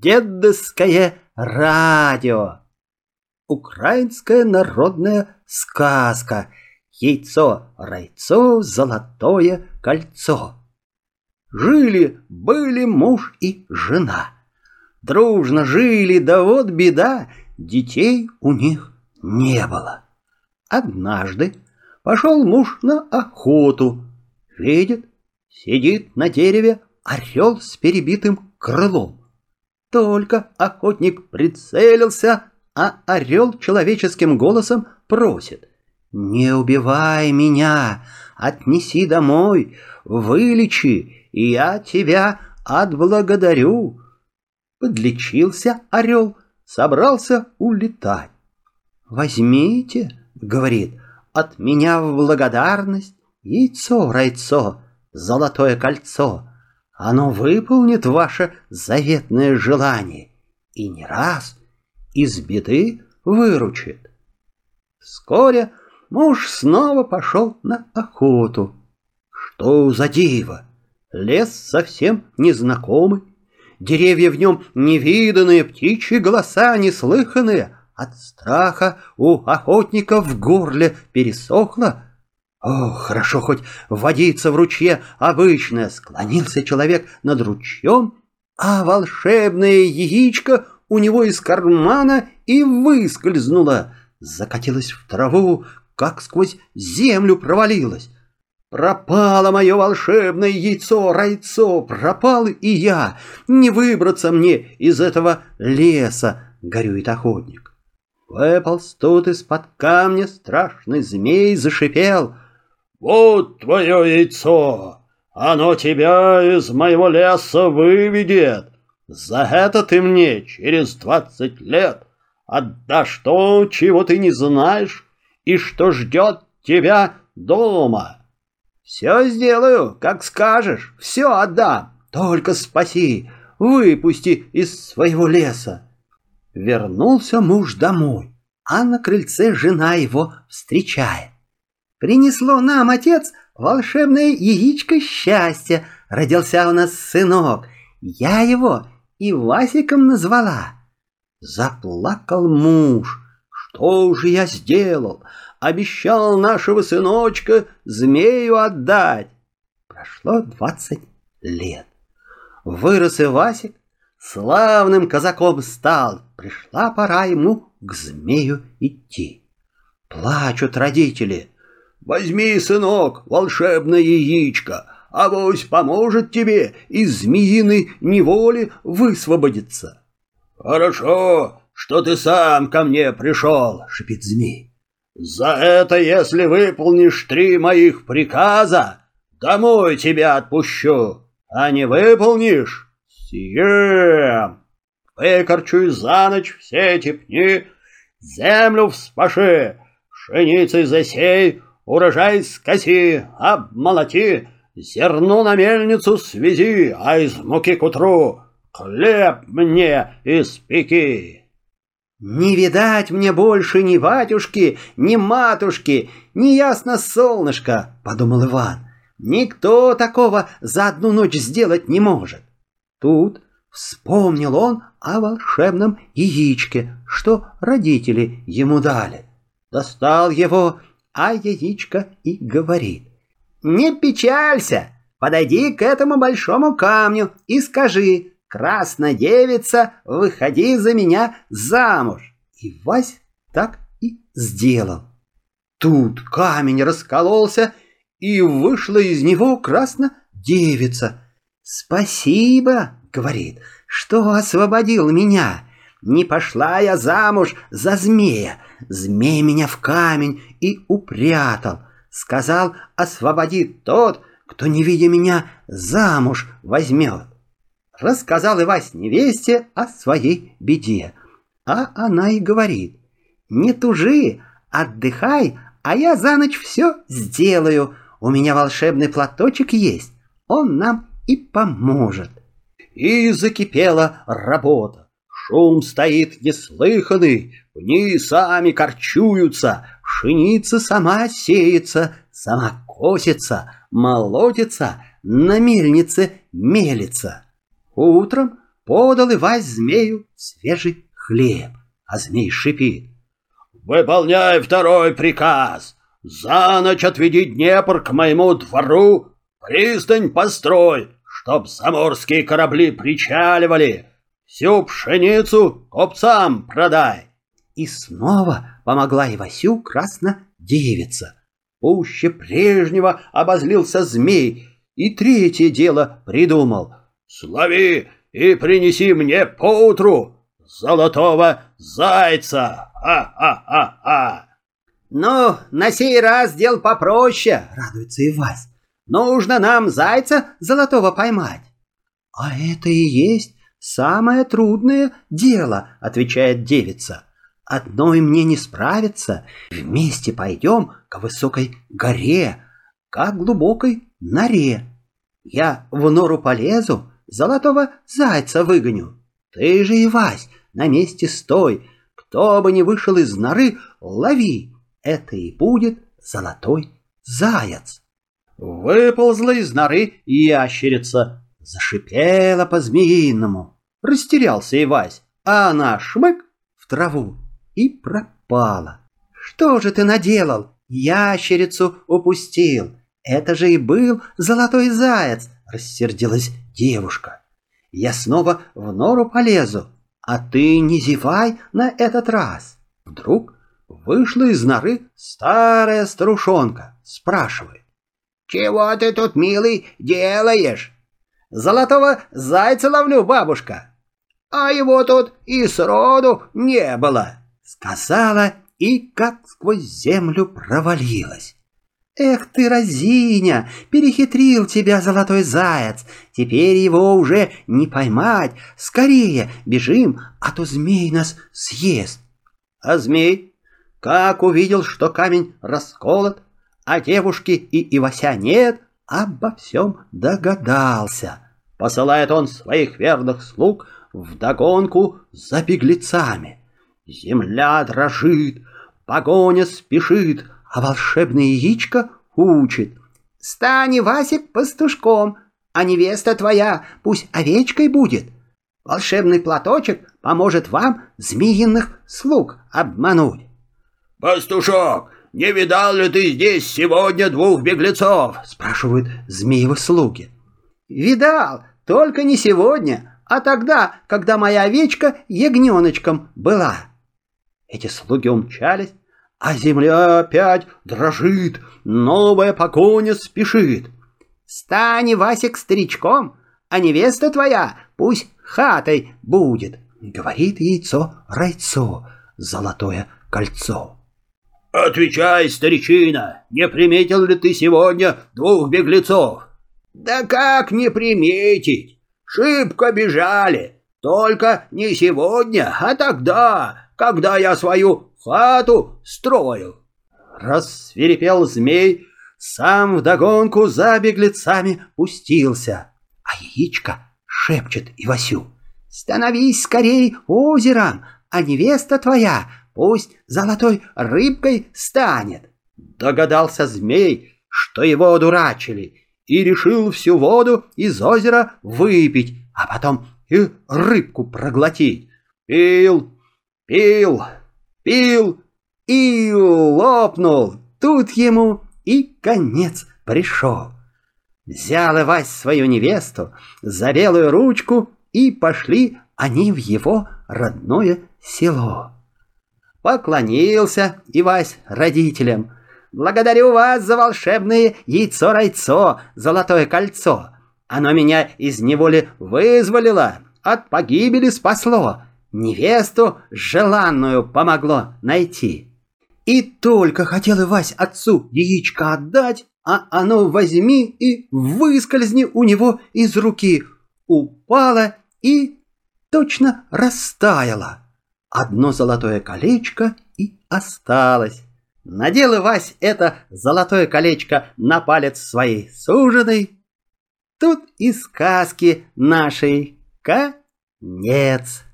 дедовское радио. Украинская народная сказка. Яйцо-райцо, золотое кольцо. Жили-были муж и жена. Дружно жили, да вот беда, детей у них не было. Однажды пошел муж на охоту. Видит, сидит на дереве орел с перебитым крылом. Только охотник прицелился, а орел человеческим голосом просит. «Не убивай меня, отнеси домой, вылечи, и я тебя отблагодарю». Подлечился орел, собрался улетать. «Возьмите», — говорит, — «от меня в благодарность яйцо-райцо, золотое кольцо». Оно выполнит ваше заветное желание и не раз из беды выручит. Вскоре муж снова пошел на охоту. Что за диво! Лес совсем незнакомый, деревья в нем невиданные, птичьи голоса неслыханные. От страха у охотника в горле пересохло, о, хорошо хоть водиться в ручье обычное. Склонился человек над ручьем, а волшебное яичко у него из кармана и выскользнуло. Закатилось в траву, как сквозь землю провалилось. Пропало мое волшебное яйцо-райцо, пропал и я. Не выбраться мне из этого леса, горюет охотник. Выполз тут из-под камня страшный змей, зашипел — вот твое яйцо! Оно тебя из моего леса выведет. За это ты мне через двадцать лет отдашь то, чего ты не знаешь, и что ждет тебя дома. Все сделаю, как скажешь, все отдам. Только спаси, выпусти из своего леса. Вернулся муж домой, а на крыльце жена его встречает. Принесло нам, отец, волшебное яичко счастья. Родился у нас сынок. Я его и Васиком назвала. Заплакал муж. Что же я сделал? Обещал нашего сыночка змею отдать. Прошло двадцать лет. Вырос и Васик, славным казаком стал. Пришла пора ему к змею идти. Плачут родители — Возьми, сынок, волшебное яичко, авось поможет тебе из змеиной неволи высвободиться. Хорошо, что ты сам ко мне пришел, шипит змей. За это, если выполнишь три моих приказа, домой тебя отпущу, а не выполнишь — съем. Выкорчуй за ночь все эти пни, землю вспаши, пшеницей засей, урожай скоси, обмолоти, зерно на мельницу свези, а из муки к утру хлеб мне испеки. Не видать мне больше ни батюшки, ни матушки, ни ясно солнышко, подумал Иван. Никто такого за одну ночь сделать не может. Тут вспомнил он о волшебном яичке, что родители ему дали. Достал его а яичко и говорит. «Не печалься, подойди к этому большому камню и скажи, красная девица, выходи за меня замуж». И Вась так и сделал. Тут камень раскололся, и вышла из него красная девица. «Спасибо», — говорит, — «что освободил меня. Не пошла я замуж за змея, Змей меня в камень и упрятал. Сказал, освободит тот, кто, не видя меня, замуж возьмет. Рассказал Ивась невесте о своей беде. А она и говорит, не тужи, отдыхай, а я за ночь все сделаю. У меня волшебный платочек есть, он нам и поможет. И закипела работа. Шум стоит неслыханный, пни сами корчуются, пшеница сама сеется, сама косится, молотится, на мельнице мелится. Утром подал Ивась змею свежий хлеб, а змей шипит. «Выполняй второй приказ! За ночь отведи Днепр к моему двору, пристань построй, чтоб заморские корабли причаливали, всю пшеницу купцам продай!» И снова помогла Ивасю красно девица. Пуще прежнего обозлился змей, и третье дело придумал. «Слови и принеси мне поутру золотого зайца! Ха-ха-ха-ха!» «Ну, на сей раз дел попроще», — радуется Ивась. «Нужно нам зайца золотого поймать». «А это и есть самое трудное дело», — отвечает девица. «Одной мне не справиться. Вместе пойдем к высокой горе, к глубокой норе. Я в нору полезу, золотого зайца выгоню. Ты же, Ивась, на месте стой. Кто бы ни вышел из норы, лови. Это и будет золотой заяц. Выползла из норы ящерица, зашипела по-змеиному. Растерялся Ивась, а она шмык в траву и пропала. Что же ты наделал? Ящерицу упустил. Это же и был золотой заяц, рассердилась девушка. Я снова в нору полезу, а ты не зевай на этот раз. Вдруг вышла из норы старая старушонка, спрашивает. «Чего ты тут, милый, делаешь?» «Золотого зайца ловлю, бабушка». «А его тут и сроду не было», — сказала и как сквозь землю провалилась. «Эх ты, разиня, перехитрил тебя золотой заяц, теперь его уже не поймать, скорее бежим, а то змей нас съест». А змей, как увидел, что камень расколот, а девушки и Ивася нет, обо всем догадался. Посылает он своих верных слуг вдогонку за беглецами. Земля дрожит, погоня спешит, а волшебное яичко учит. «Стань, Васик, пастушком, а невеста твоя пусть овечкой будет. Волшебный платочек поможет вам змеиных слуг обмануть». «Пастушок, не видал ли ты здесь сегодня двух беглецов?» — спрашивают змеевы слуги. «Видал, только не сегодня, а тогда, когда моя овечка ягненочком была». Эти слуги умчались, а земля опять дрожит, новая погоня спешит. «Стань, Васик, старичком, а невеста твоя пусть хатой будет», — говорит яйцо-райцо, золотое кольцо. «Отвечай, старичина, не приметил ли ты сегодня двух беглецов?» «Да как не приметить? Шибко бежали, только не сегодня, а тогда, когда я свою хату строил. Рассверепел змей, сам вдогонку за беглецами пустился. А яичко шепчет Ивасю. «Становись скорей озером, а невеста твоя пусть золотой рыбкой станет». Догадался змей, что его одурачили, и решил всю воду из озера выпить, а потом и рыбку проглотить. Пил, пил, пил и лопнул. Тут ему и конец пришел. Взял Ивась свою невесту за белую ручку, и пошли они в его родное село. Поклонился Ивась родителям. «Благодарю вас за волшебное яйцо-райцо, золотое кольцо. Оно меня из неволи вызволило, от погибели спасло невесту желанную помогло найти. И только хотел Ивась отцу яичко отдать, а оно возьми и выскользни у него из руки. Упало и точно растаяло. Одно золотое колечко и осталось. Надел Ивась это золотое колечко на палец своей суженой. Тут и сказки нашей конец.